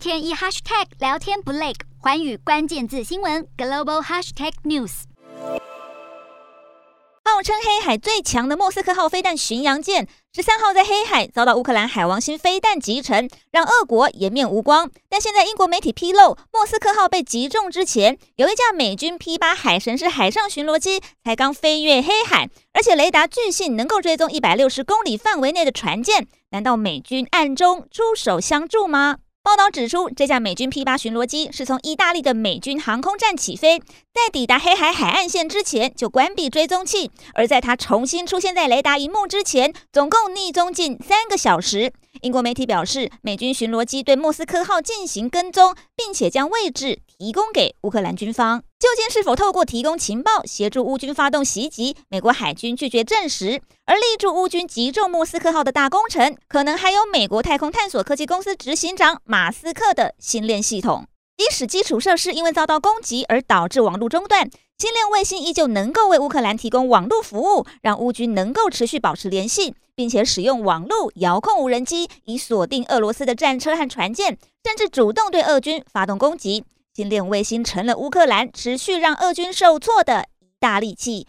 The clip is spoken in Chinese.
天一 hashtag 聊天不累，寰宇关键字新闻 global hashtag news。号称黑海最强的莫斯科号飞弹巡洋舰十三号在黑海遭到乌克兰海王星飞弹击沉，让俄国颜面无光。但现在英国媒体披露，莫斯科号被击中之前，有一架美军 P 八海神式海上巡逻机才刚飞越黑海，而且雷达巨信能够追踪一百六十公里范围内的船舰。难道美军暗中出手相助吗？报道指出，这架美军 P 八巡逻机是从意大利的美军航空站起飞，在抵达黑海海岸线之前就关闭追踪器，而在它重新出现在雷达荧幕之前，总共逆踪近三个小时。英国媒体表示，美军巡逻机对莫斯科号进行跟踪，并且将位置提供给乌克兰军方。究竟是否透过提供情报协助乌军发动袭击？美国海军拒绝证实。而力助乌军击中莫斯科号的大功臣，可能还有美国太空探索科技公司执行长马斯克的星链系统。即使基础设施因为遭到攻击而导致网络中断，星链卫星依旧能够为乌克兰提供网络服务，让乌军能够持续保持联系，并且使用网络遥控无人机以锁定俄罗斯的战车和船舰，甚至主动对俄军发动攻击。星链卫星成了乌克兰持续让俄军受挫的一大利器。